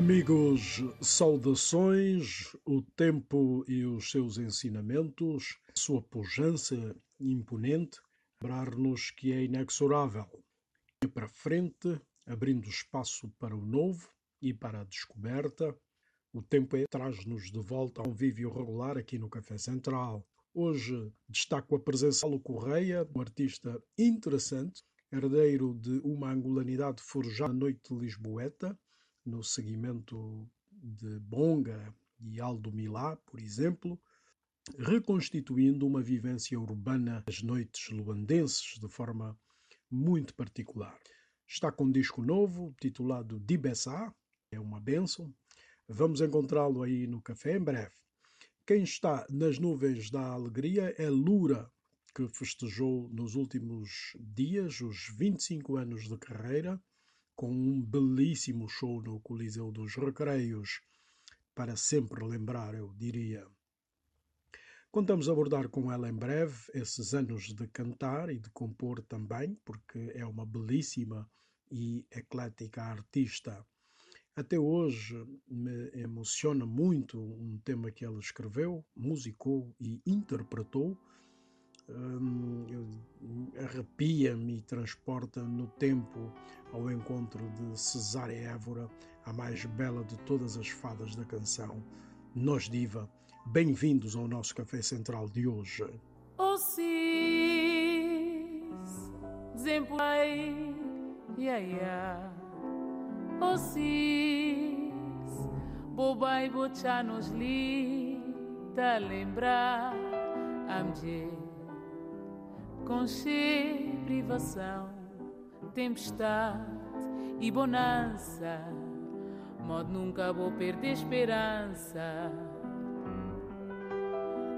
Amigos, saudações, o tempo e os seus ensinamentos, sua pujança imponente, lembrar-nos que é inexorável. E para frente, abrindo espaço para o novo e para a descoberta, o tempo é, traz-nos de volta a um convívio regular aqui no Café Central. Hoje destaco a presença de Paulo Correia, um artista interessante, herdeiro de uma angolanidade forjada na noite Lisboeta, no seguimento de Bonga e Aldo Milá, por exemplo, reconstituindo uma vivência urbana das noites luandenses de forma muito particular. Está com um disco novo, titulado Dibessá, é uma benção. Vamos encontrá-lo aí no café em breve. Quem está nas nuvens da alegria é Lura, que festejou nos últimos dias os 25 anos de carreira com um belíssimo show no Coliseu dos Recreios, para sempre lembrar, eu diria. Contamos abordar com ela em breve esses anos de cantar e de compor também, porque é uma belíssima e eclética artista. Até hoje me emociona muito um tema que ela escreveu, musicou e interpretou, um, arrepia-me e transporta no tempo ao encontro de Cesária Évora, a mais bela de todas as fadas da canção. Nós Diva, bem-vindos ao nosso Café Central de hoje. Oh, cis, desemplei, yeah, yeah. Oh, cis, bobai, bocha nos li, tá lembrar, amje conche, privação, tempestade e bonança. Modo nunca vou perder esperança.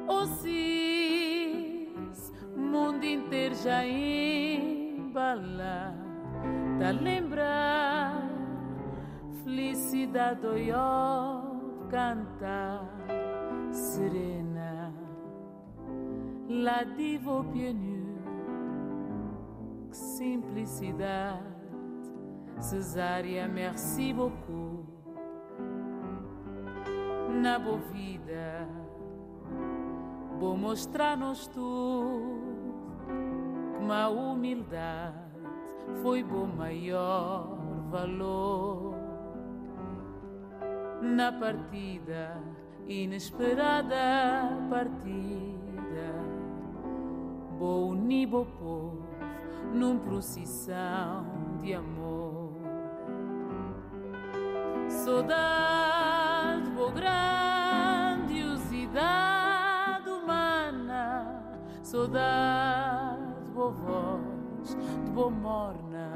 Oh, cis, mundo inteiro já embala, tá lembrar felicidade oh, cantar serena, la diva pieds nus simplicidade. Cesária, merci beaucoup. Na boa vida, vou mostrar-nos tudo que a humildade foi bom maior valor. Na partida, inesperada partida, vou unir povo num procissão de amor. Saudade, boa grandiosidade humana, saudade, boa voz, de boa morna.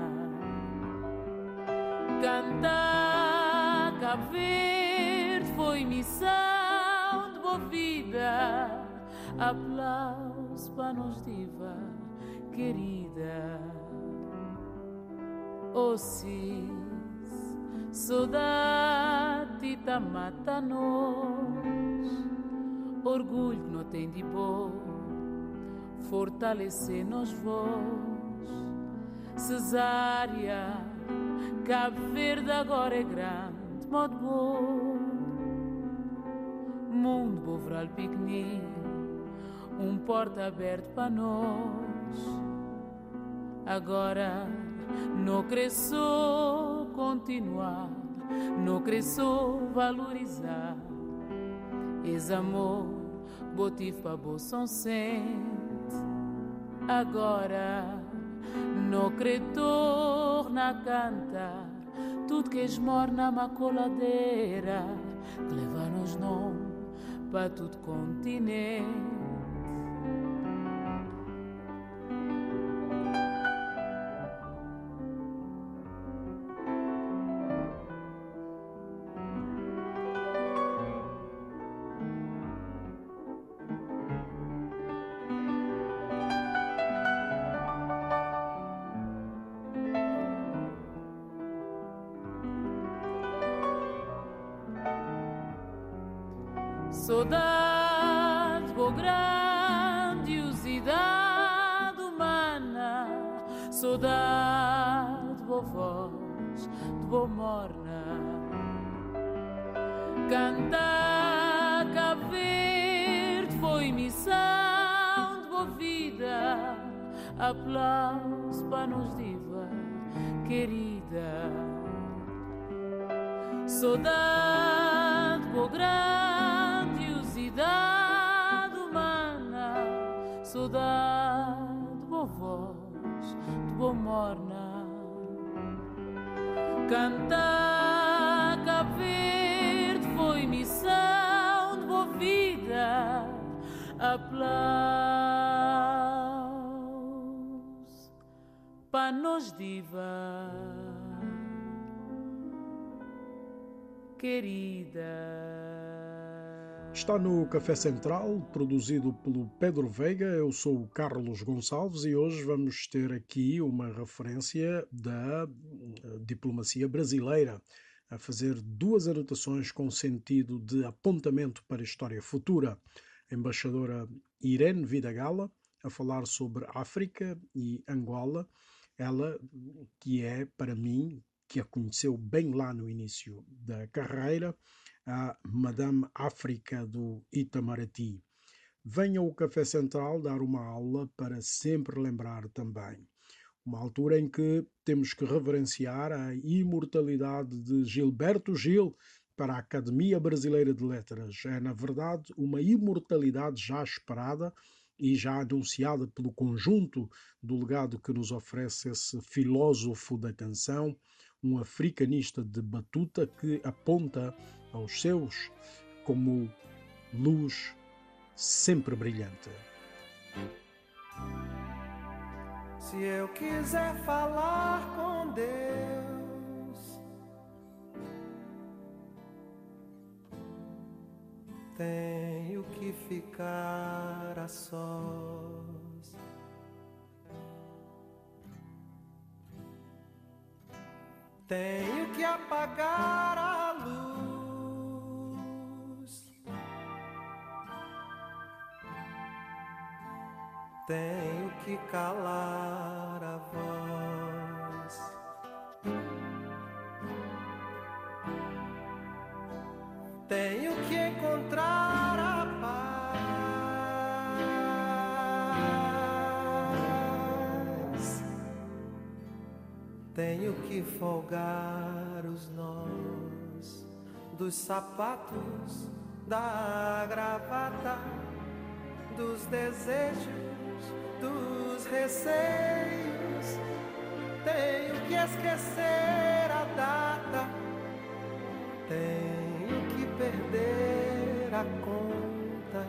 Cantar Cabo Verde foi missão de boa vida, aplausos para nos diva querida. Oh, cis, saudade tá mata-nos, orgulho que não tem de bom, fortalecer-nos vós, cesárea, Cabo Verde agora é grande, modo bom, mundo bovral piquenique, um porta aberto para nós Agora não cresço continuar, não cresço valorizar. Esse amor, motivo para bolsão sente. Agora não na cantar tudo que esmor na macoladeira que leva nos nome para todo continente. Cantar Cabo Verde foi missão de boa vida. Aplausos para nos diva querida. Saudade por grandiosidade humana. Saudade de boa voz, de boa morna. Cantar Aplausos para nos diva querida. Está no Café Central, produzido pelo Pedro Veiga. Eu sou o Carlos Gonçalves e hoje vamos ter aqui uma referência da eh, diplomacia brasileira, a fazer duas anotações com sentido de apontamento para a história futura. Embaixadora Irene Vidagala, a falar sobre África e Angola, ela que é, para mim, que a conheceu bem lá no início da carreira, a Madame África do Itamaraty. Venha ao Café Central dar uma aula para sempre lembrar também. Uma altura em que temos que reverenciar a imortalidade de Gilberto Gil para a Academia Brasileira de Letras. É, na verdade, uma imortalidade já esperada e já anunciada pelo conjunto do legado que nos oferece esse filósofo da canção, um africanista de batuta que aponta aos seus como luz sempre brilhante. Se eu quiser falar com Deus, tenho que ficar a sós. Tenho que apagar a luz. Tenho que calar a voz. Encontrar a paz. Tenho que folgar os nós dos sapatos, da gravata, dos desejos, dos receios. Tenho que esquecer a data. Tenho perder a conta.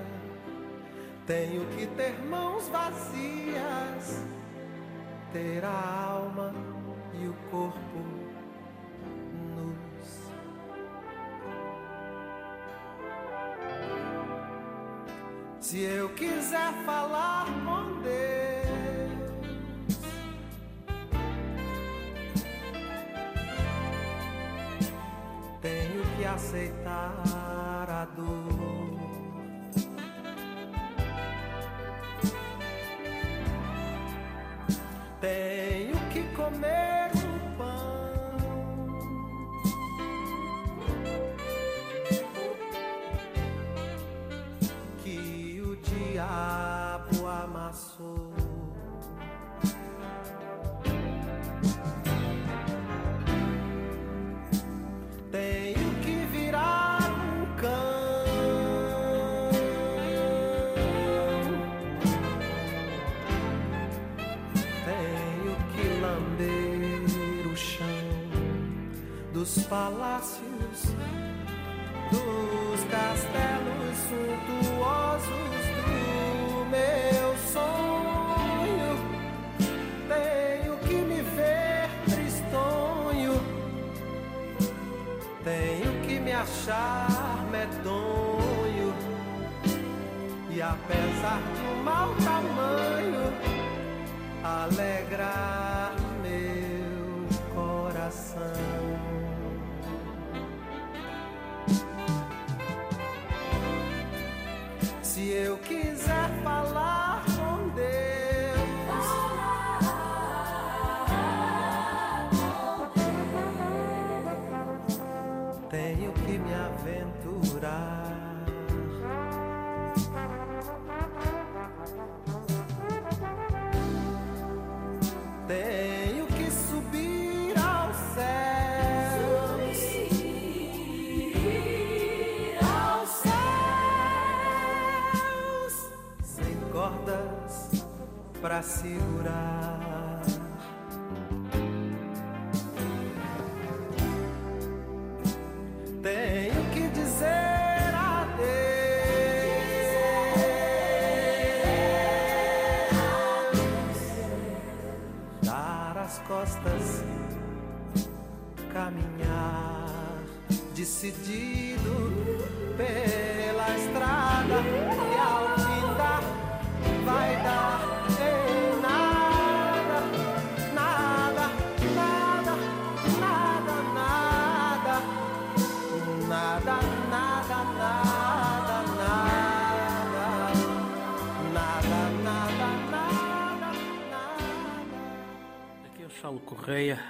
Tenho que ter mãos vazias, ter a alma e o corpo nus. Se eu quiser falar com Deus, aceitar a dor.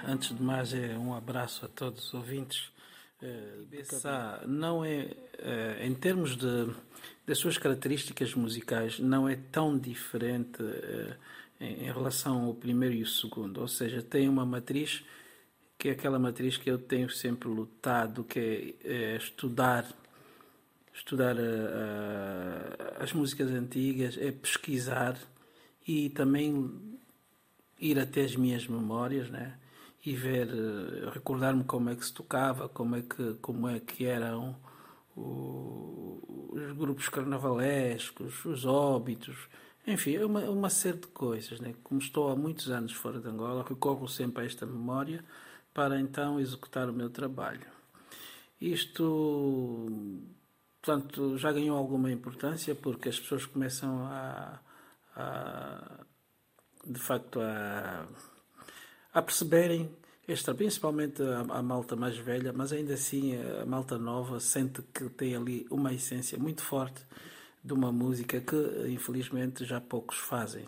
Antes de mais, é um abraço a todos os ouvintes. Eh, Bessa não é, eh, em termos de, das suas características musicais, não é tão diferente eh, em, relação ao primeiro e o segundo. Ou seja, tem uma matriz que é aquela matriz que eu tenho sempre lutado, que é, é estudar estudar as músicas antigas, é pesquisar e também ir até as minhas memórias, né? E ver, eh, recordar-me como é que se tocava, como é que, como é que eram os grupos carnavalescos, os óbitos, enfim, é uma, uma série de coisas, né? Como estou há muitos anos fora de Angola, recorro sempre a esta memória para então executar o meu trabalho. Isto, portanto, já ganhou alguma importância porque as pessoas começam a, a de facto, a, a perceberem esta, principalmente a, a malta mais velha, mas ainda assim a malta nova sente que tem ali uma essência muito forte de uma música que infelizmente já poucos fazem.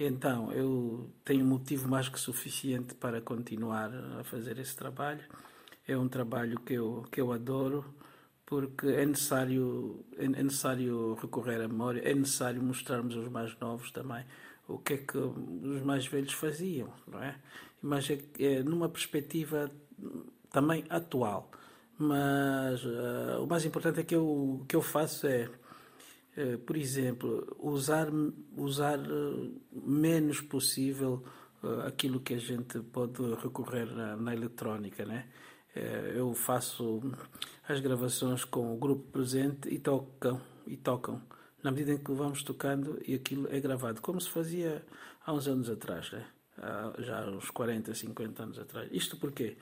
Então, eu tenho motivo mais que suficiente para continuar a fazer esse trabalho. É um trabalho que eu, que eu adoro, porque é necessário, é é necessário recorrer à memória, é necessário mostrarmos aos mais novos também o que é que os mais velhos faziam, não é? Mas é, é numa perspectiva também atual. Mas ah, o mais importante é que eu, que eu faço é eh, por exemplo, usar, usar eh, menos possível eh, aquilo que a gente pode recorrer na, na eletrónica, né? Eu faço as gravações com o grupo presente e tocam, e tocam na medida em que vamos tocando e aquilo é gravado, como se fazia há uns anos atrás, né? Há já uns 40, 50 anos atrás. Isto porquê?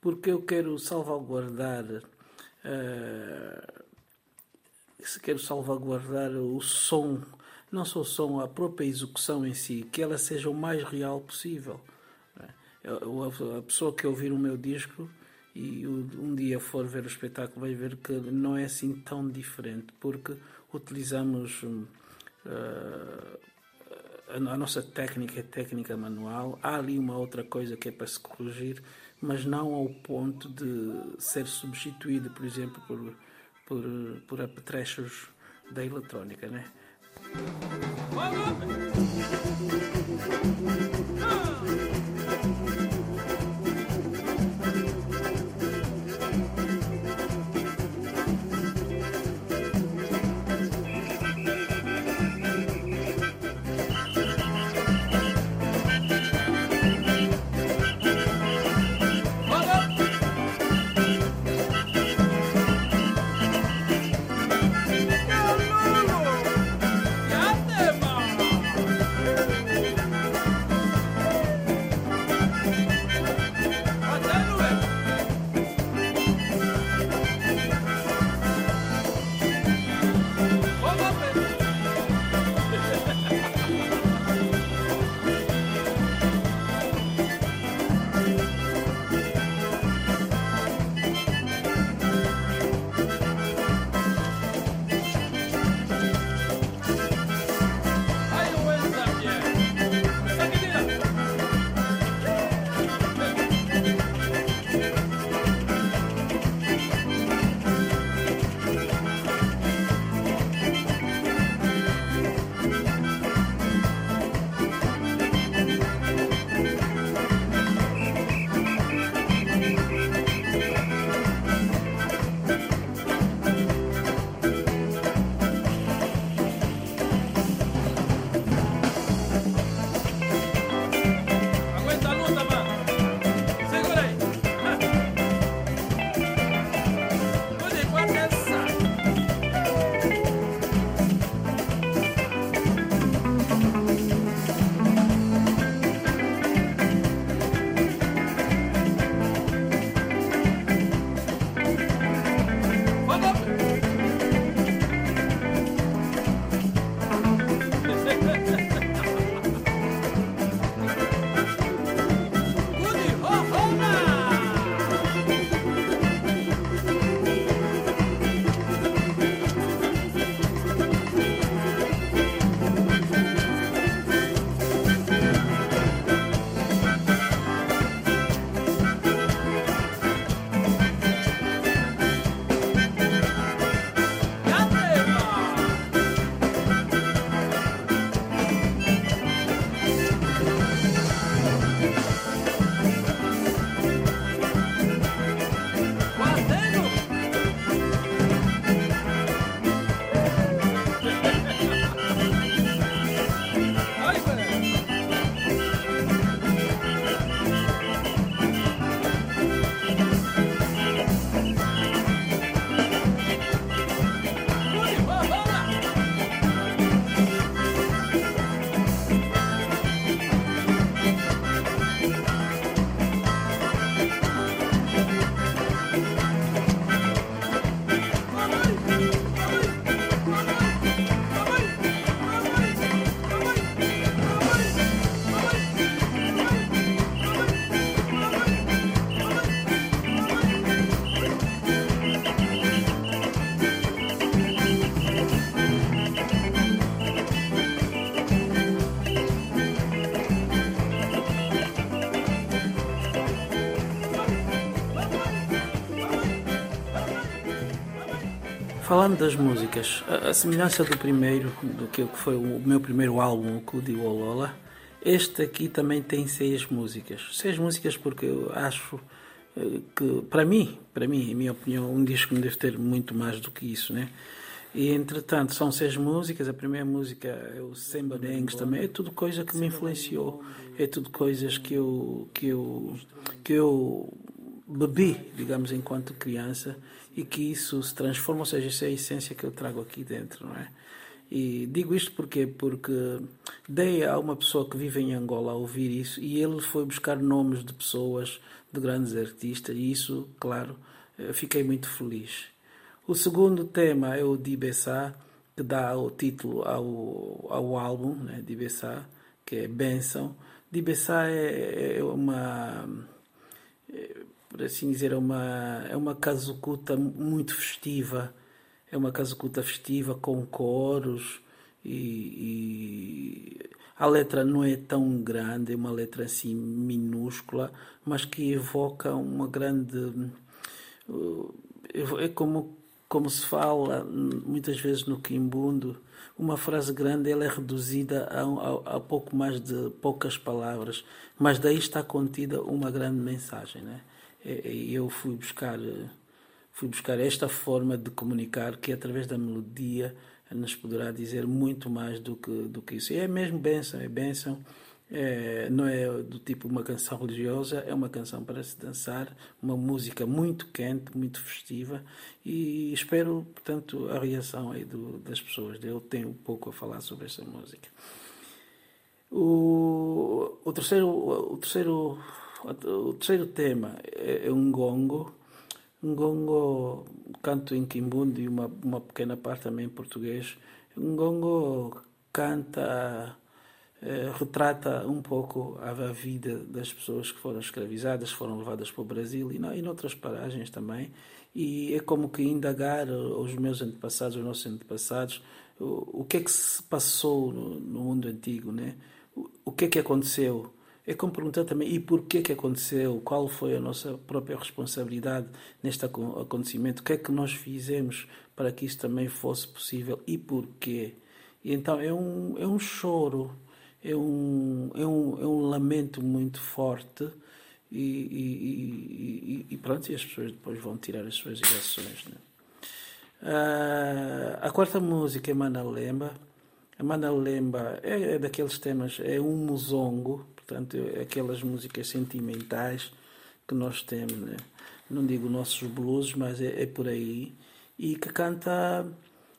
Porque eu quero salvaguardar eh, se quero salvaguardar o som, não só o som, a própria execução em si, que ela seja o mais real possível. Eu- A pessoa que ouvir o meu disco e um dia for ver o espetáculo vai ver que não é assim tão diferente, porque utilizamos ah, a, nossa técnica é técnica manual, há ali uma outra coisa que é para se corrigir, mas não ao ponto de ser substituído, por exemplo, por, por, por apetrechos da eletrónica, né? Yeah. Falando das músicas, a, a, semelhança do primeiro, do que foi o meu primeiro álbum, o Kudi Wolola, este aqui também tem seis músicas. Seis músicas porque eu acho eh, que, para mim, para mim, em minha opinião, um disco não deve ter muito mais do que isso, né? E entretanto, são seis músicas. A primeira música é o Semba Dengues também. É tudo coisa que me influenciou. É tudo coisas que eu, que eu, que eu bebi, digamos, enquanto criança e que isso se transforma, ou seja, isso é a essência que eu trago aqui dentro, não é? E digo isto porque porque dei a uma pessoa que vive em Angola a ouvir isso e ele foi buscar nomes de pessoas, de grandes artistas e isso, claro, fiquei muito feliz. O segundo tema é o Dibessá, que dá o título ao, ao álbum, né, Dibessá, que é Benção. Dibessá é, é uma por assim dizer, é uma, é uma casucuta muito festiva. É uma casucuta festiva com coros e, e, a letra não é tão grande, é uma letra assim minúscula, mas que evoca uma grande. Uh, é como, como se fala muitas vezes no Quimbundo, uma frase grande ela é reduzida a, a, a pouco mais de poucas palavras, mas daí está contida uma grande mensagem. Né? Eu fui buscar fui buscar esta forma de comunicar que através da melodia nos poderá dizer muito mais do que do que isso. E é mesmo bênção, é bênção. É, não é do tipo uma canção religiosa, é uma canção para se dançar, uma música muito quente, muito festiva e espero, portanto, a reação aí do, das pessoas. Eu tenho pouco a falar sobre essa música. O, o terceiro, o terceiro o terceiro tema é, é um gongo. Um gongo, canto em quimbundo e uma, uma pequena parte também em português. Um gongo canta, eh, retrata um pouco a, vida das pessoas que foram escravizadas, foram levadas para o Brasil e, não, e noutras paragens também. E é como que indagar os meus antepassados, os nossos antepassados, o, o que é que se passou no, no mundo antigo, né? O, o que é que aconteceu? É como perguntar também e porquê que aconteceu, qual foi a nossa própria responsabilidade neste acontecimento, o que é que nós fizemos para que isso também fosse possível e porquê. E então é um, é um choro, é um, é, um, é um lamento muito forte e, e, e, e pronto, e as pessoas depois vão tirar as suas reações. Né? Uh, a quarta música é Manalemba. A Manalemba é, é daqueles temas, é um musongo, Portanto, aquelas músicas sentimentais que nós temos, né? não digo nossos blues, mas é, é, por aí, e que canta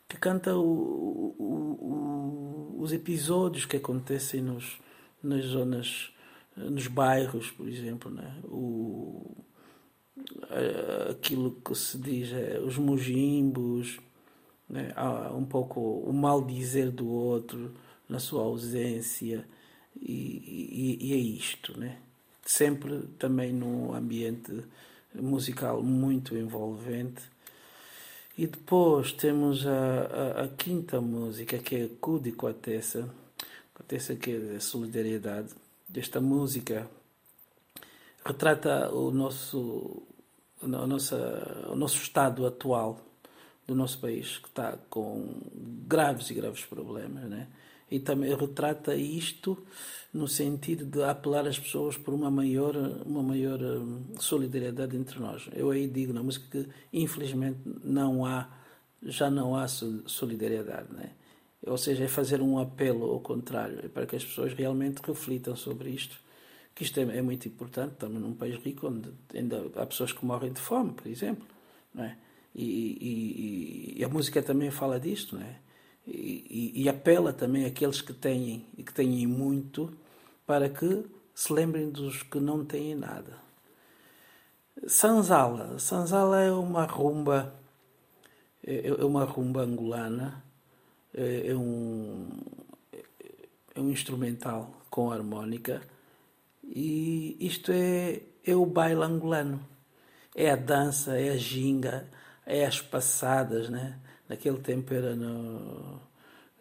que canta o, o, o, os episódios que acontecem nos, nas zonas, nos bairros, por exemplo, né? o, aquilo que se diz, é, os mojimbos, né? um pouco o mal dizer do outro na sua ausência, e, e, é isto, né? Sempre também num ambiente musical muito envolvente. E depois temos a, a, a quinta música, que é Cudi Quatessa, Quatessa que é de solidariedade. Esta música retrata o nosso, a nossa, o nosso estado atual do nosso país, que está com graves e graves problemas, né? E também retrata isto no sentido de apelar as pessoas por uma maior, uma maior hum, solidariedade entre nós. Eu aí digo na música que infelizmente não há, já não há solidariedade, né? Ou seja, é fazer um apelo ao contrário, é para que as pessoas realmente reflitam sobre isto, que isto é, é muito importante, estamos num país rico onde ainda há pessoas que morrem de fome, por exemplo, não é? E, e, e a música também fala disto, não é? E, e, apela também àqueles que têm e que têm muito para que se lembrem dos que não têm nada. Sanzala. Sanzala é uma rumba, é, é uma rumba angolana, é, é um, é um instrumental com harmónica e isto é, é o baile angolano. É a dança, é a ginga, é as passadas, né? Naquele tempo era no,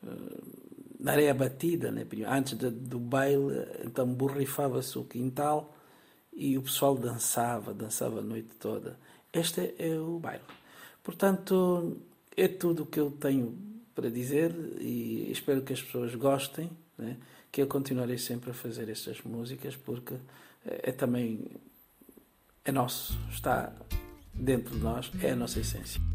eh, na areia batida, né? antes de, do baile, então borrifava-se o quintal e o pessoal dançava, dançava a noite toda. Este é o baile. Portanto, é tudo o que eu tenho para dizer e espero que as pessoas gostem, né? que eu continuarei sempre a fazer estas músicas porque é, é também é nosso, está dentro de nós, é a nossa essência.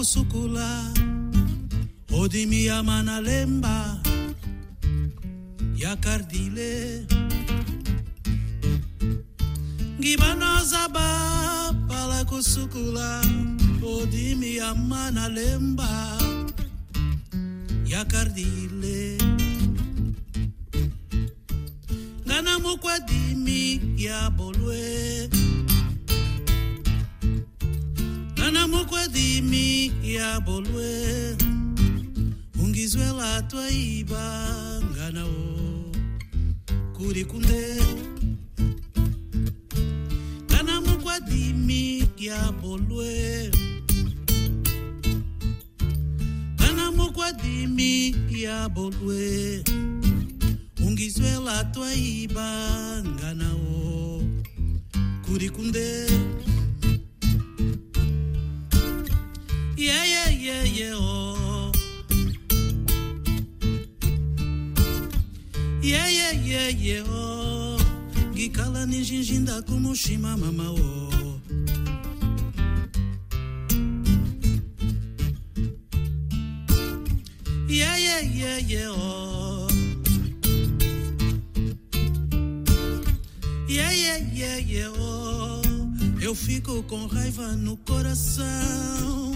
Kusukula odimi ya manalemba ya kardile. Ngibana zaba pala kusukula odimi ya manalemba ya kardile. Ngana mukwadimi ya bolwe nana mokwedimi ya bolwe ungizwela twaiba nganao kuri kunde. Nana mokwedimi ya bolwe. Nana mokwedimi ya bolwe ungizwela twaiba nganao kuri kunde. Yeah, yeah, yeah, yeah, oh. Yeah, yeah, yeah, yeah, oh. Ngikhala ninjinjinda kumushima mama, oh. Yeah, yeah, yeah, yeah, oh. Yeah, yeah, yeah, yeah, oh. Eu fico com raiva no coração.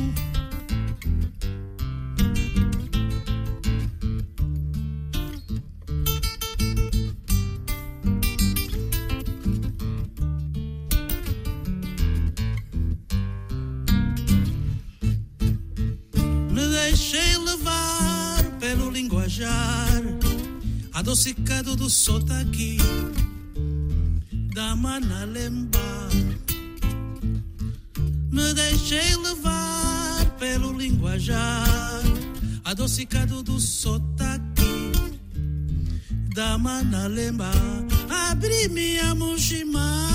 Adocicado do sotaque da manalemba. Me deixei levar pelo linguajar, adocicado do sotaque da manalemba. Abri minha mochima,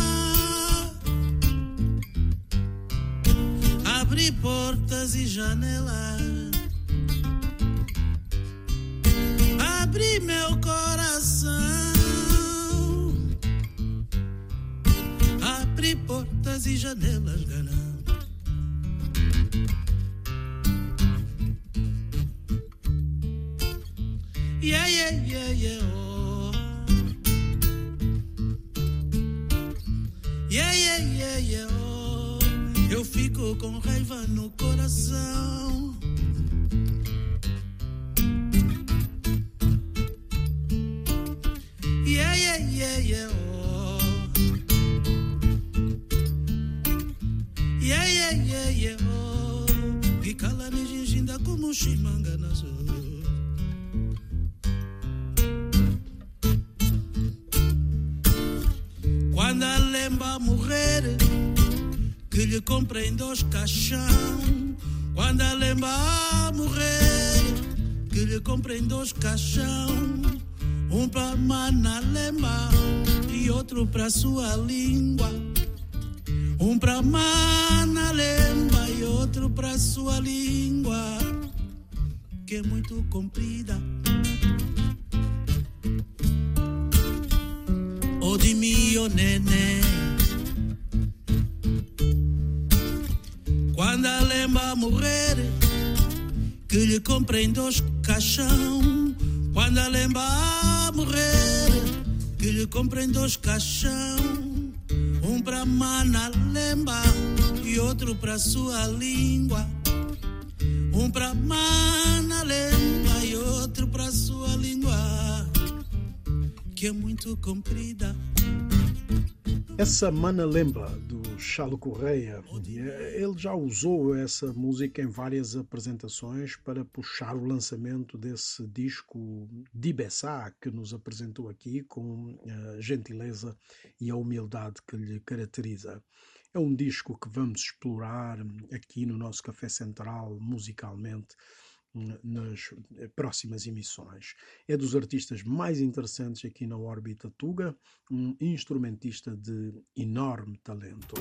abri portas e janelas abri meu coração, abri portas e janelas, ganhando. Yeah, yeah, yeah, yeah, oh. Yeah, yeah, yeah, yeah, oh. Eu fico com raiva no coração. Yeah, yeah, yeah, oh. Yeah, yeah, yeah, yeah, oh. Gikala ni jinjinda kumushimanga nazo. Quando a lembra morrer, que lhe comprem dois caixão. Quando a lembra morrer, que lhe comprem dois caixão. Um pra Manalemba e outro pra sua língua. Um pra Manalemba e outro pra sua língua, que é muito comprida. O de mio nenê. Quando a lembra morrer, que lhe comprem dois caixão. Quando a lembra morrer, que lhe comprem dois caixão. Um pra mana lemba e outro pra sua língua. Um pra mana lemba e outro pra sua língua, que é muito comprida. Essa Mana Lemba do Chalo Correia, ele já usou essa música em várias apresentações para puxar o lançamento desse disco Dibessá que nos apresentou aqui com a gentileza e a humildade que lhe caracteriza. É um disco que vamos explorar aqui no nosso Café Central musicalmente nas eh, próximas emissões. É dos artistas mais interessantes aqui na órbita Tuga, um instrumentista de enorme talento.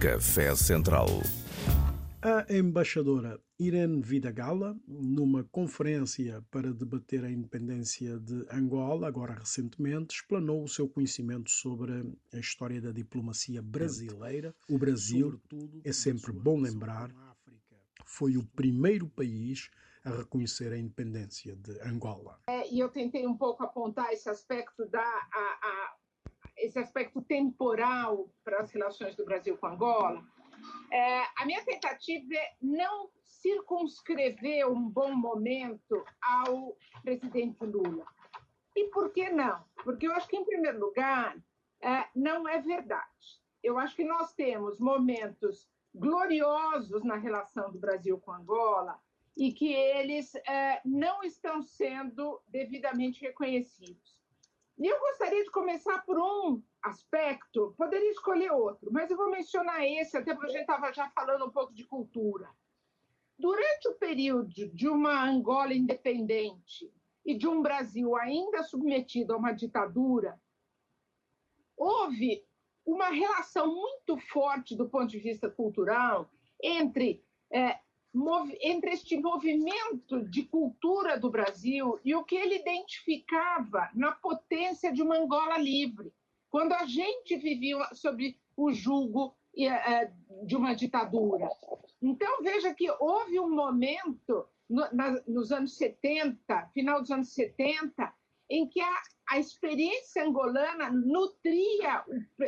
Café Central a embaixadora Irene Vidagala, numa conferência para debater a independência de Angola, agora recentemente, explanou o seu conhecimento sobre a história da diplomacia brasileira. O Brasil, é sempre bom lembrar, foi o primeiro país a reconhecer a independência de Angola. É, e eu tentei um pouco apontar esse aspecto da a, a, esse aspecto temporal para as relações do Brasil com Angola é, a minha tentativa é não circunscrever um bom momento ao presidente Lula. E por que não? Porque eu acho que, em primeiro lugar, é, não é verdade. Eu acho que nós temos momentos gloriosos na relação do Brasil com Angola e que eles é, não estão sendo devidamente reconhecidos. E eu gostaria de começar por um aspecto, poderia escolher outro, mas eu vou mencionar esse, até porque a gente estava já falando um pouco de cultura. Durante o período de uma Angola independente e de um Brasil ainda submetido a uma ditadura, houve uma relação muito forte do ponto de vista cultural entre é, entre este movimento de cultura do Brasil e o que ele identificava na potência de uma Angola livre, quando a gente vivia sob o jugo é, de uma ditadura. Então, veja que houve um momento nos anos 70, final dos anos 70, em que a, a experiência angolana nutria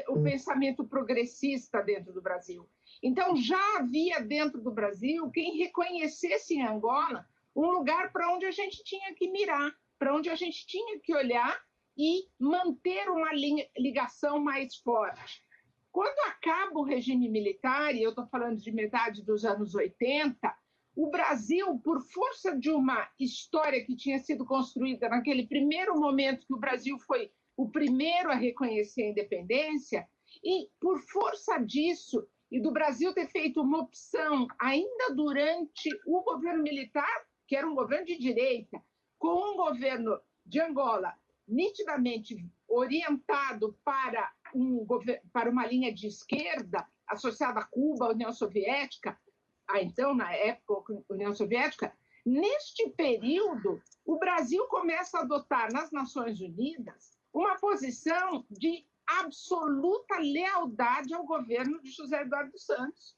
o, o pensamento progressista dentro do Brasil. Então, já havia dentro do Brasil quem reconhecesse em Angola um lugar para onde a gente tinha que mirar, para onde a gente tinha que olhar e manter uma ligação mais forte. Quando acaba o regime militar, e eu estou falando de metade dos anos 80, o Brasil, por força de uma história que tinha sido construída naquele primeiro momento que o Brasil foi o primeiro a reconhecer a independência, e por força disso, e do Brasil ter feito uma opção ainda durante o governo militar, que era um governo de direita, com um governo de Angola nitidamente orientado para, um, para uma linha de esquerda associada a Cuba, União Soviética, a então, na época, União Soviética, neste período, o Brasil começa a adotar nas Nações Unidas uma posição de absoluta lealdade ao governo de José Eduardo Santos.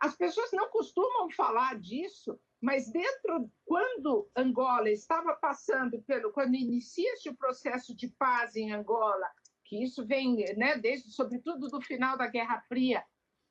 As pessoas não costumam falar disso, mas dentro, quando Angola estava passando pelo, quando inicia-se o processo de paz em Angola, que isso vem, né, desde, sobretudo do final da Guerra Fria,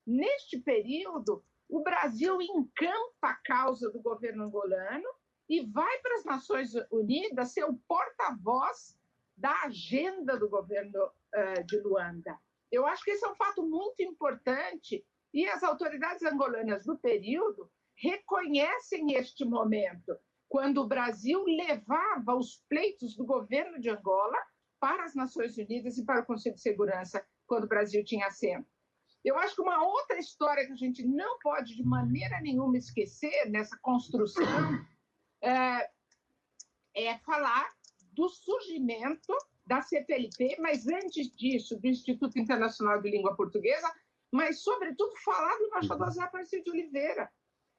neste período, o Brasil encampa a causa do governo angolano e vai para as Nações Unidas ser o porta-voz da agenda do governo uh, de Luanda. Eu acho que esse é um fato muito importante e as autoridades angolanas do período reconhecem este momento, quando o Brasil levava os pleitos do governo de Angola para as Nações Unidas e para o Conselho de Segurança, quando o Brasil tinha assento. Eu acho que uma outra história que a gente não pode de maneira nenhuma esquecer nessa construção é, é falar do surgimento da CPLP, mas antes disso, do Instituto Internacional de Língua Portuguesa, mas, sobretudo, falar do embaixador Zé Aparecido de Oliveira.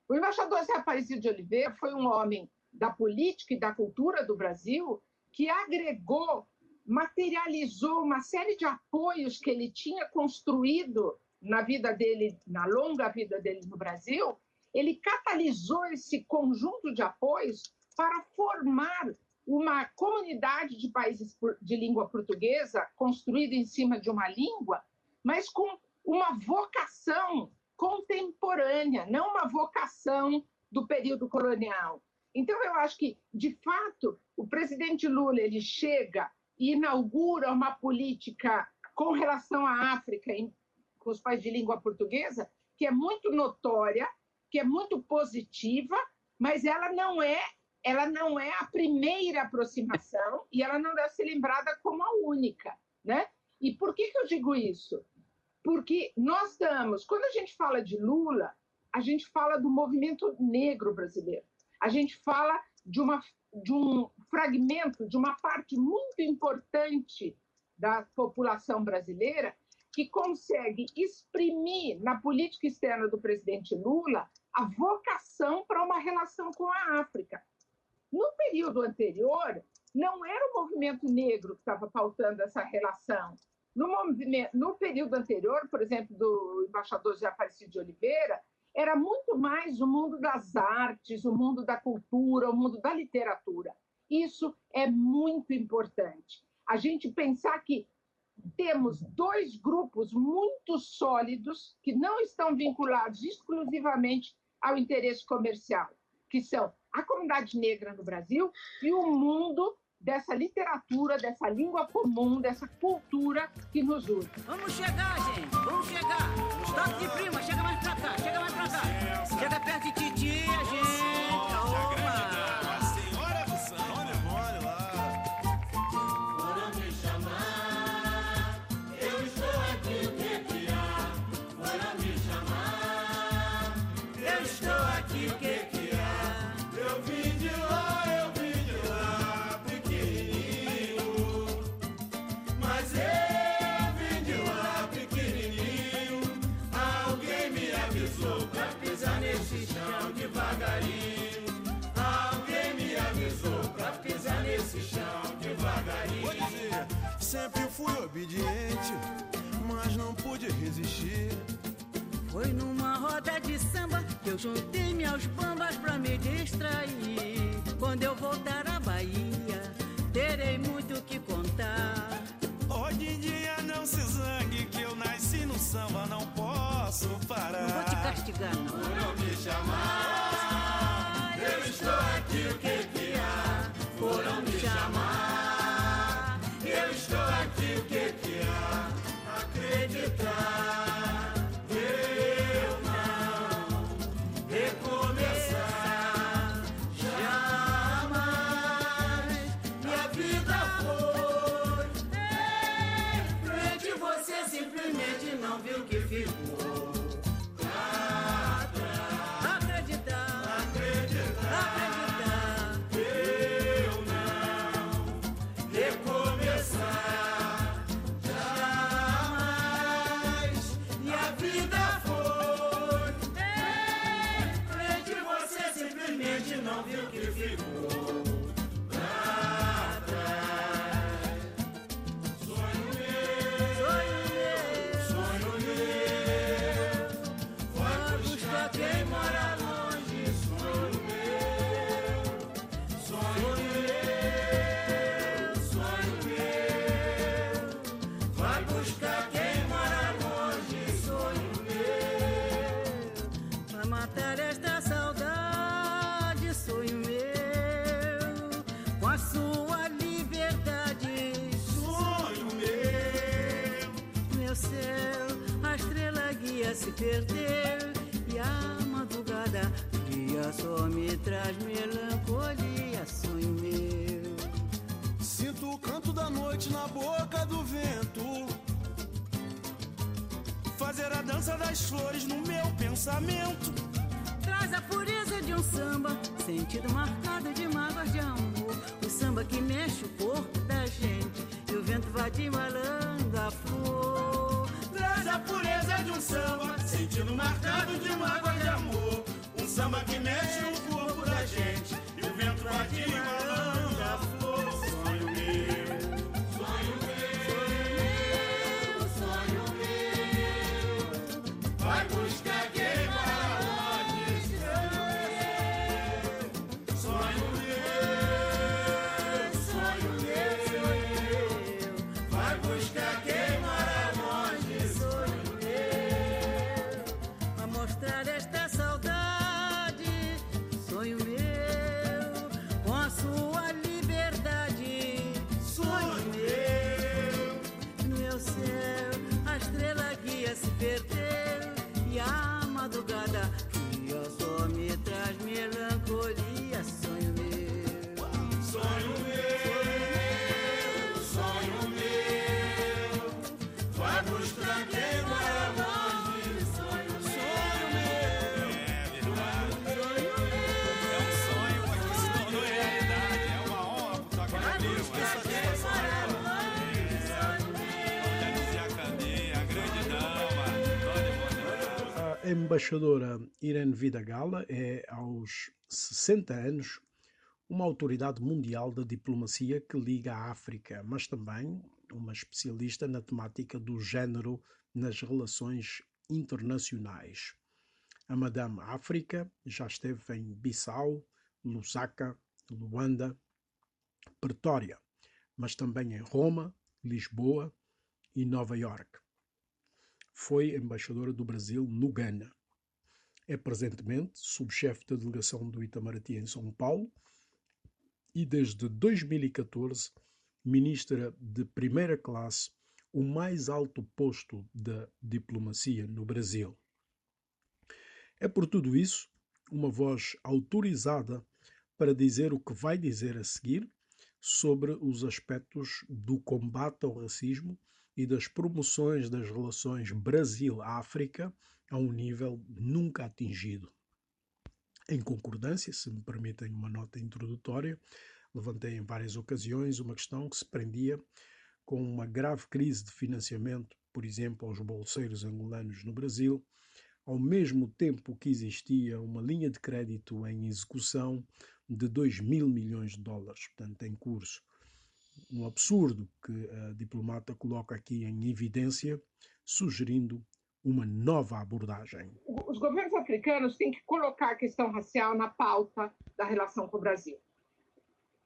O embaixador Zé Aparecido de Oliveira foi um homem da política e da cultura do Brasil que agregou, materializou uma série de apoios que ele tinha construído na vida dele, na longa vida dele no Brasil, ele catalisou esse conjunto de apoios para formar uma comunidade de países de língua portuguesa construída em cima de uma língua, mas com uma vocação contemporânea, não uma vocação do período colonial. Então, eu acho que, de fato, o presidente Lula ele chega inaugura uma política com relação à África, em, com os países de língua portuguesa, que é muito notória, que é muito positiva, mas ela não é ela não é a primeira aproximação e ela não deve ser lembrada como a única, né? E por que, que eu digo isso? Porque nós estamos, quando a gente fala de Lula, a gente fala do movimento negro brasileiro. A gente fala de, uma, de um fragmento, de uma parte muito importante da população brasileira que consegue exprimir na política externa do presidente Lula a vocação para uma relação com a África. No período anterior, não era o movimento negro que estava pautando essa relação. No, no período anterior, por exemplo, do embaixador José Aparecido de Oliveira, era muito mais o mundo das artes, o mundo da cultura, o mundo da literatura. Isso é muito importante. A gente pensar que temos dois grupos muito sólidos que não estão vinculados exclusivamente ao interesse comercial, que são a comunidade negra no Brasil e o mundo dessa literatura, dessa língua comum, dessa cultura que nos une. Vamos chegar, gente, vamos chegar. Toque de prima, chega mais pra cá, chega mais pra cá. Chega perto de titia, avisou pra pisar nesse chão devagarinho. Alguém me avisou pra pisar nesse chão devagarinho. Vou dizer, sempre fui obediente, mas não pude resistir. Foi numa roda de samba que eu juntei-me aos bambas pra me distrair. Quando eu voltar à Bahia, terei muito o que contar. Hoje em dia não se zangue que eu nasci no samba, não posso parar. Não vou te castigar, não. Foram me chamar, eu estou aqui, o que perdeu e a madrugada do dia só me traz melancolia, sonho meu. Sinto o canto da noite na boca do vento. Fazer a dança das flores no meu pensamento. Traz a pureza de um samba, sentido marcado de mágoas de amor. O samba que mexe o corpo da gente e o vento vai de malando sentido A embaixadora Irene Vidagala é, aos 60 anos, uma autoridade mundial da diplomacia que liga a África, mas também uma especialista na temática do género nas relações internacionais. A Madame África já esteve em Bissau, Lusaka, Luanda, Pretória, mas também em Roma, Lisboa e Nova York. Foi embaixadora do Brasil no Ghana. É presentemente subchefe da delegação do Itamaraty em São Paulo e desde 2014 ministra de primeira classe, o mais alto posto da diplomacia no Brasil. É por tudo isso uma voz autorizada para dizer o que vai dizer a seguir sobre os aspectos do combate ao racismo e das promoções das relações Brasil-África a um nível nunca atingido. Em concordância, se me permitem uma nota introdutória, levantei em várias ocasiões uma questão que se prendia com uma grave crise de financiamento, por exemplo, aos bolseiros angolanos no Brasil, ao mesmo tempo que existia uma linha de crédito em execução de 2 mil milhões de dólares, portanto, em curso. Um absurdo que a diplomata coloca aqui em evidência, sugerindo uma nova abordagem. Os governos africanos têm que colocar a questão racial na pauta da relação com o Brasil.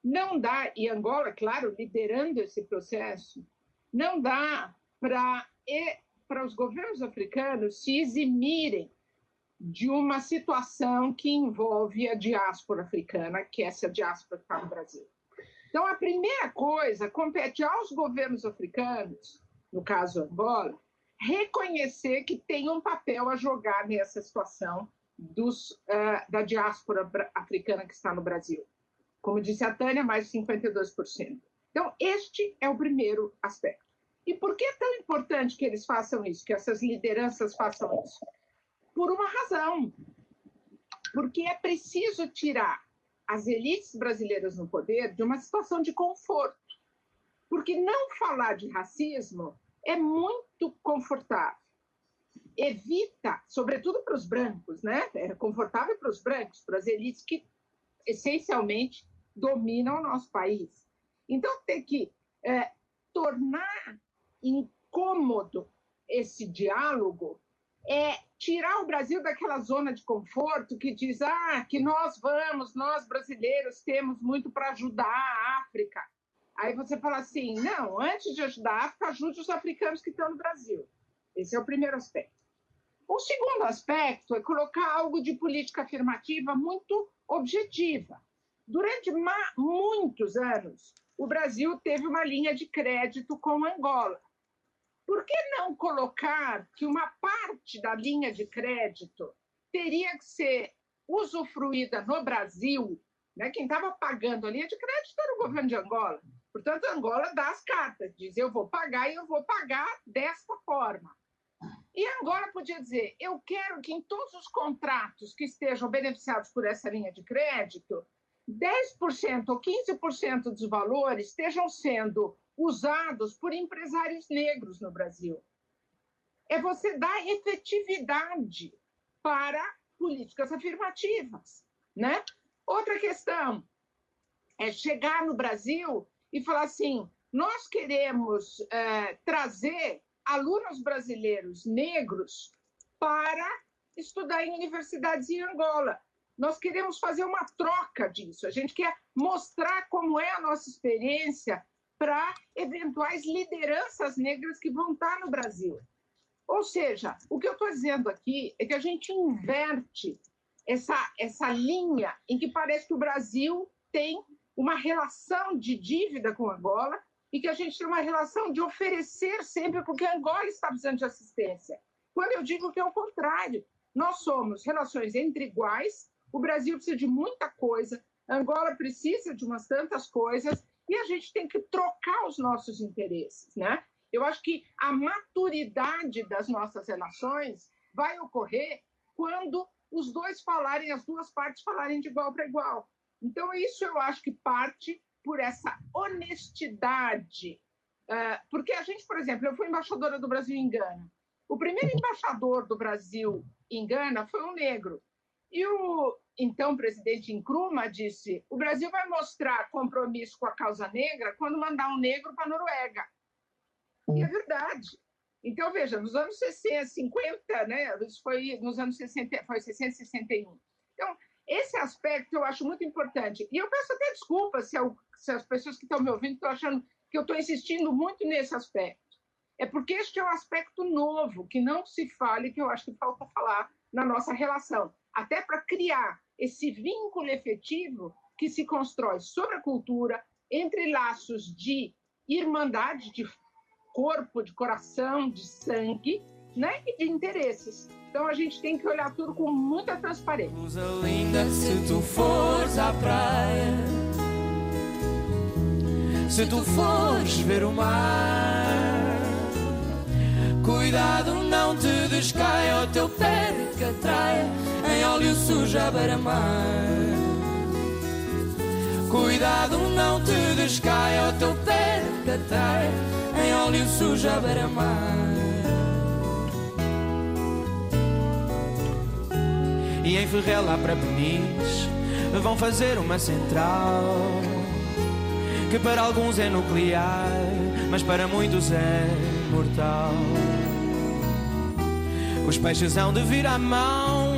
Não dá, e Angola, claro, liderando esse processo, não dá para os governos africanos se eximirem de uma situação que envolve a diáspora africana, que é essa diáspora que está no Brasil. Então, a primeira coisa compete aos governos africanos, no caso Angola, reconhecer que tem um papel a jogar nessa situação dos, uh, da diáspora africana que está no Brasil. Como disse a Tânia, mais de 52%. Então, este é o primeiro aspecto. E por que é tão importante que eles façam isso, que essas lideranças façam isso? Por uma razão. Porque é preciso tirar as elites brasileiras no poder de uma situação de conforto. Porque não falar de racismo é muito confortável. Evita, sobretudo para os brancos, né? É confortável para os brancos, para as elites que essencialmente dominam o nosso país. Então, tem que é, tornar incômodo esse diálogo é tirar o Brasil daquela zona de conforto que diz ah, que nós vamos, nós brasileiros temos muito para ajudar a África. Aí você fala assim, não, antes de ajudar a África, ajude os africanos que estão no Brasil. Esse é o primeiro aspecto. O segundo aspecto é colocar algo de política afirmativa muito objetiva. Durante muitos anos, o Brasil teve uma linha de crédito com Angola. Por que não colocar que uma parte da linha de crédito teria que ser usufruída no Brasil? Né? Quem estava pagando a linha de crédito era o governo de Angola. Portanto, Angola dá as cartas, diz: eu vou pagar e eu vou pagar desta forma. E Angola podia dizer: eu quero que em todos os contratos que estejam beneficiados por essa linha de crédito, 10% ou 15% dos valores estejam sendo usados por empresários negros no Brasil. É você dar efetividade para políticas afirmativas, né? Outra questão é chegar no Brasil e falar assim: nós queremos é, trazer alunos brasileiros negros para estudar em universidades em Angola. Nós queremos fazer uma troca disso. A gente quer mostrar como é a nossa experiência para eventuais lideranças negras que vão estar no Brasil. Ou seja, o que eu estou dizendo aqui é que a gente inverte essa, essa linha em que parece que o Brasil tem uma relação de dívida com Angola e que a gente tem uma relação de oferecer sempre porque Angola está precisando de assistência. Quando eu digo que é o contrário, nós somos relações entre iguais, o Brasil precisa de muita coisa, Angola precisa de umas tantas coisas, e a gente tem que trocar os nossos interesses, né? Eu acho que a maturidade das nossas relações vai ocorrer quando os dois falarem, as duas partes falarem de igual para igual. Então, isso eu acho que parte por essa honestidade. Uh, porque a gente, por exemplo, eu fui embaixadora do Brasil em Gana. O primeiro embaixador do Brasil em Gana foi um negro. E o então presidente Nkrumah disse: o Brasil vai mostrar compromisso com a causa negra quando mandar um negro para a Noruega. E é verdade. Então, veja, nos anos 60, 50, né, isso foi nos anos 60, foi 60, 61. Então, esse aspecto eu acho muito importante. E eu peço até desculpas se, eu, se as pessoas que estão me ouvindo estão achando que eu estou insistindo muito nesse aspecto. É porque este é um aspecto novo, que não se fale, que eu acho que falta falar na nossa relação. Até para criar esse vínculo efetivo que se constrói sobre a cultura, entre laços de irmandade, de corpo, de coração, de sangue, né? E de interesses. Então a gente tem que olhar tudo com muita transparência. Linda se tu fores à praia, se tu fores ver o mar, cuidado não te descaia o teu pé que atraia em óleo sujo à beira-mar. Cuidado não te descaia o teu pé que atraia em óleo sujo à beira-mar. E em Ferrel lá para Peniche vão fazer uma central que para alguns é nuclear, mas para muitos é mortal. Os peixes hão de vir à mão,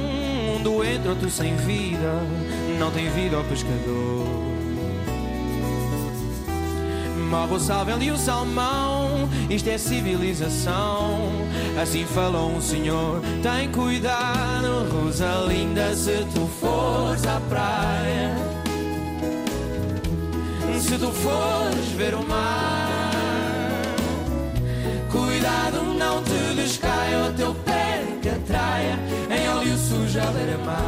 um doente, outro sem vida, não tem vida ao pescador. Morre o salvendo e o salmão, isto é civilização. Assim falou um senhor, tem cuidado, Rosalinda, se tu fores à praia. Se tu fores ver o mar, cuidado, não te descaia o teu pé que atraia em óleo sujo à beira-mar.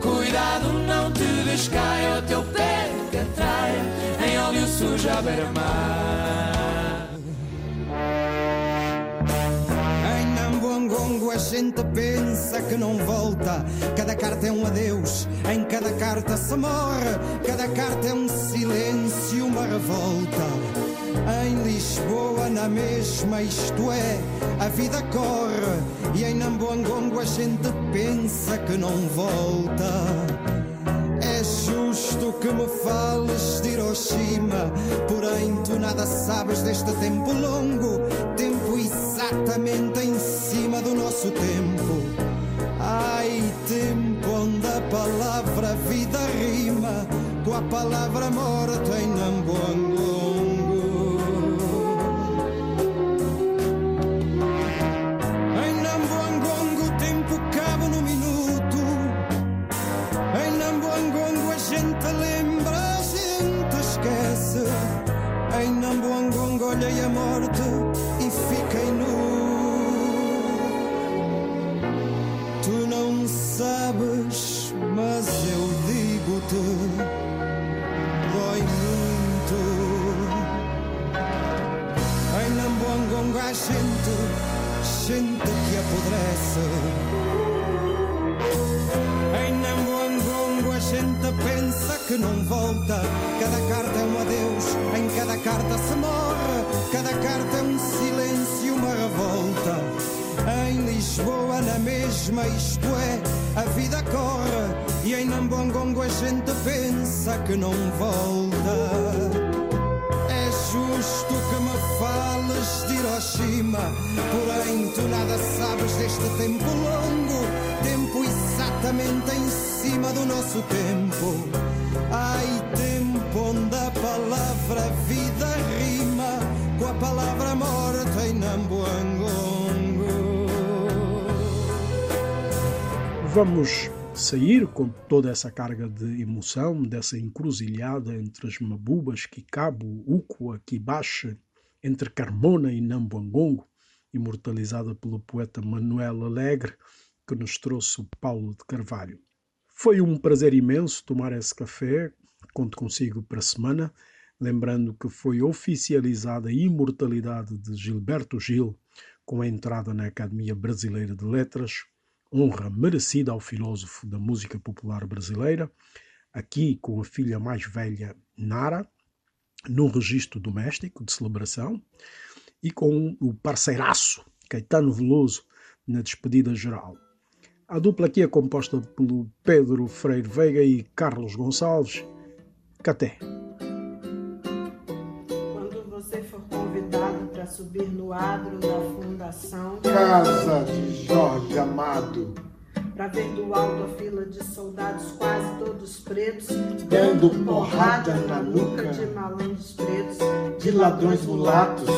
Cuidado, não te descaia o teu pé que atraia em óleo sujo beira-mar. Em Nambuangongo a gente pensa que não volta. Cada carta é um adeus, em cada carta se morre. Cada carta é um silêncio, uma revolta. Em Lisboa, na mesma, isto é, a vida corre. E em Nambuangongo a gente pensa que não volta. É justo que me fales de Hiroshima, porém tu nada sabes deste tempo longo, tempo exatamente em cima do nosso tempo. Ai, tempo onde a palavra vida rima com a palavra morte em Nambuangongo. Em Nambuangongo a gente pensa que não volta. Cada carta é um adeus, em cada carta se morre. Cada carta é um silêncio, uma revolta. Em Lisboa, na mesma, isto é, a vida corre. E em Nambuangongo a gente pensa que não volta. Fales de Hiroshima, porém tu nada sabes deste tempo longo, tempo exatamente em cima do nosso tempo. Ai, tempo onde a palavra vida rima com a palavra morte em Nambuangongo. Vamos sair com toda essa carga de emoção, dessa encruzilhada entre as Mabubas, Kikabo, Ukwa, Kibache, entre Carmona e Nambuangongo, imortalizada pelo poeta Manuel Alegre, que nos trouxe o Paulo de Carvalho. Foi um prazer imenso tomar esse café, conto consigo para a semana, lembrando que foi oficializada a imortalidade de Gilberto Gil com a entrada na Academia Brasileira de Letras, honra merecida ao filósofo da música popular brasileira, aqui com a filha mais velha, Nara, num registro doméstico de celebração, e com o parceiraço Caetano Veloso, na despedida geral. A dupla aqui é composta pelo Pedro Freire Veiga e Carlos Gonçalves. Caté. Quando você for convidado para subir no adro da Fundação Casa de Jorge Amado, para ver do alto a fila de soldados quase todos pretos, dando porrada na nuca de malandros pretos, de ladrões mulatos.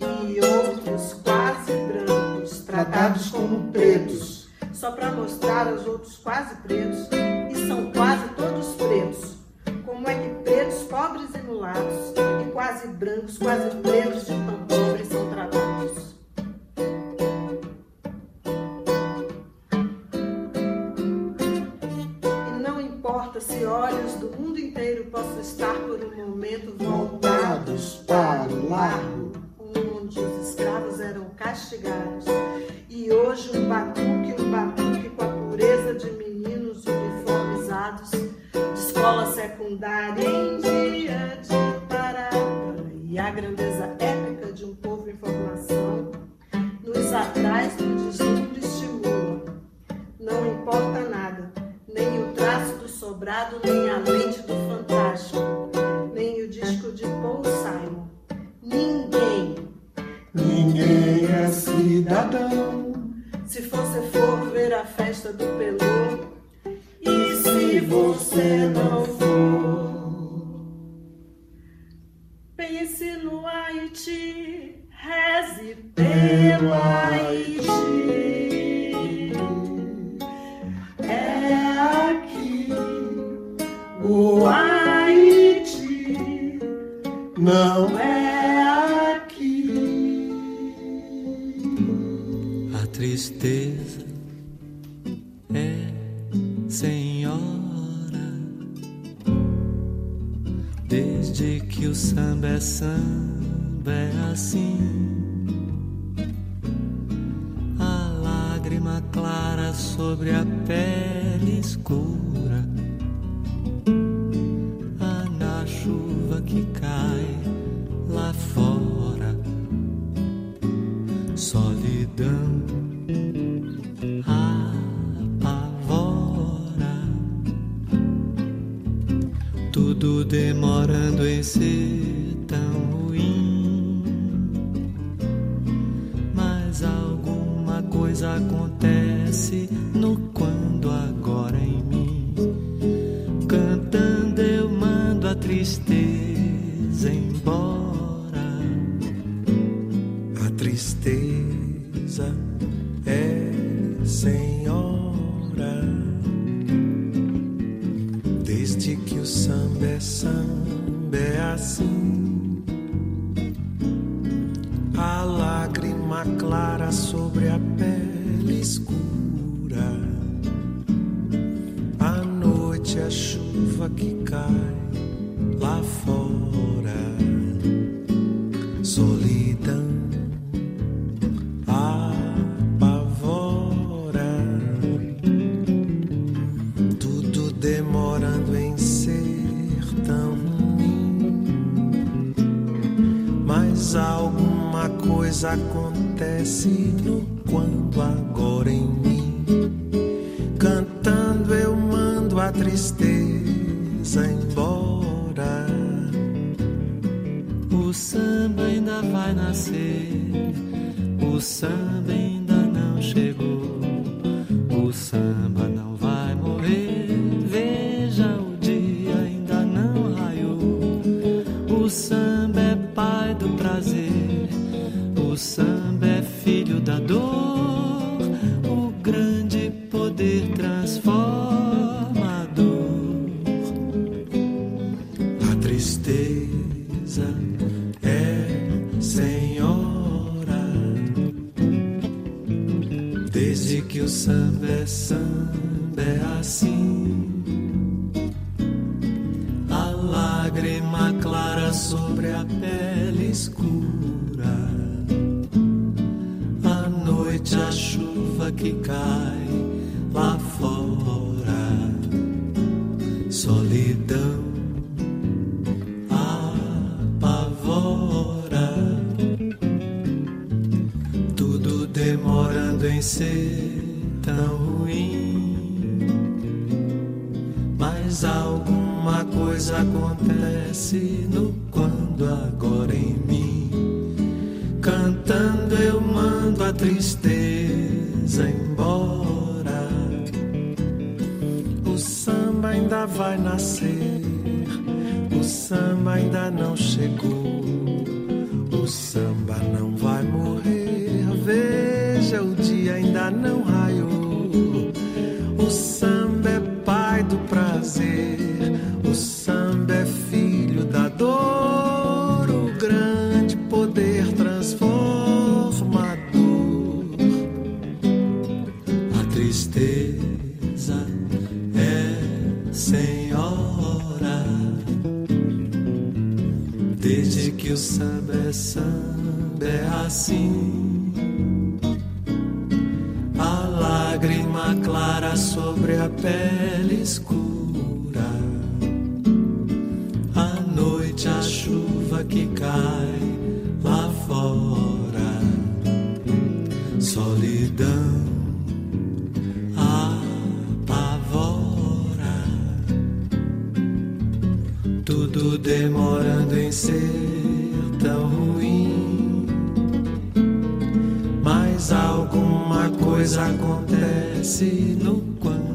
E outros quase brancos, tratados como pretos, só para mostrar aos outros quase pretos, e são quase todos pretos. Como é que pretos, pobres e mulatos, e quase brancos, quase pretos estar por um momento voltados para o largo, onde os escravos eram castigados, e hoje um batuque, um batuque com a pureza de meninos uniformizados de escola secundária em dia de parada e a grandeza épica de um povo em formação nos atrás do deslumbre estimula. Não importa nada, nem o traço do sobrado, nem a lente do ninguém é cidadão. se você for ver a festa do Pelô, E se você não for, Pense no Haiti, reze pelo Haiti. é aqui O Haiti não é que o samba é samba é assim. A lágrima clara sobre a pele escura. A na chuva que cai lá fora. Solidão Tudo demorando em ser tão ruim. Mas alguma coisa acontece lágrima clara sobre a pele escura. À noite a chuva que cai lá fora. Solidão apavora. Tudo demorando em ser tão ruim. Coisa acontece no quando agora em mim. Cantando eu mando a tristeza embora. O samba ainda vai nascer. O samba ainda não chegou. Sobre a pele escura. A noite, a chuva que cai lá fora. Solidão apavora. Tudo demorando em ser tão ruim. Mas alguma coisa acontece no quando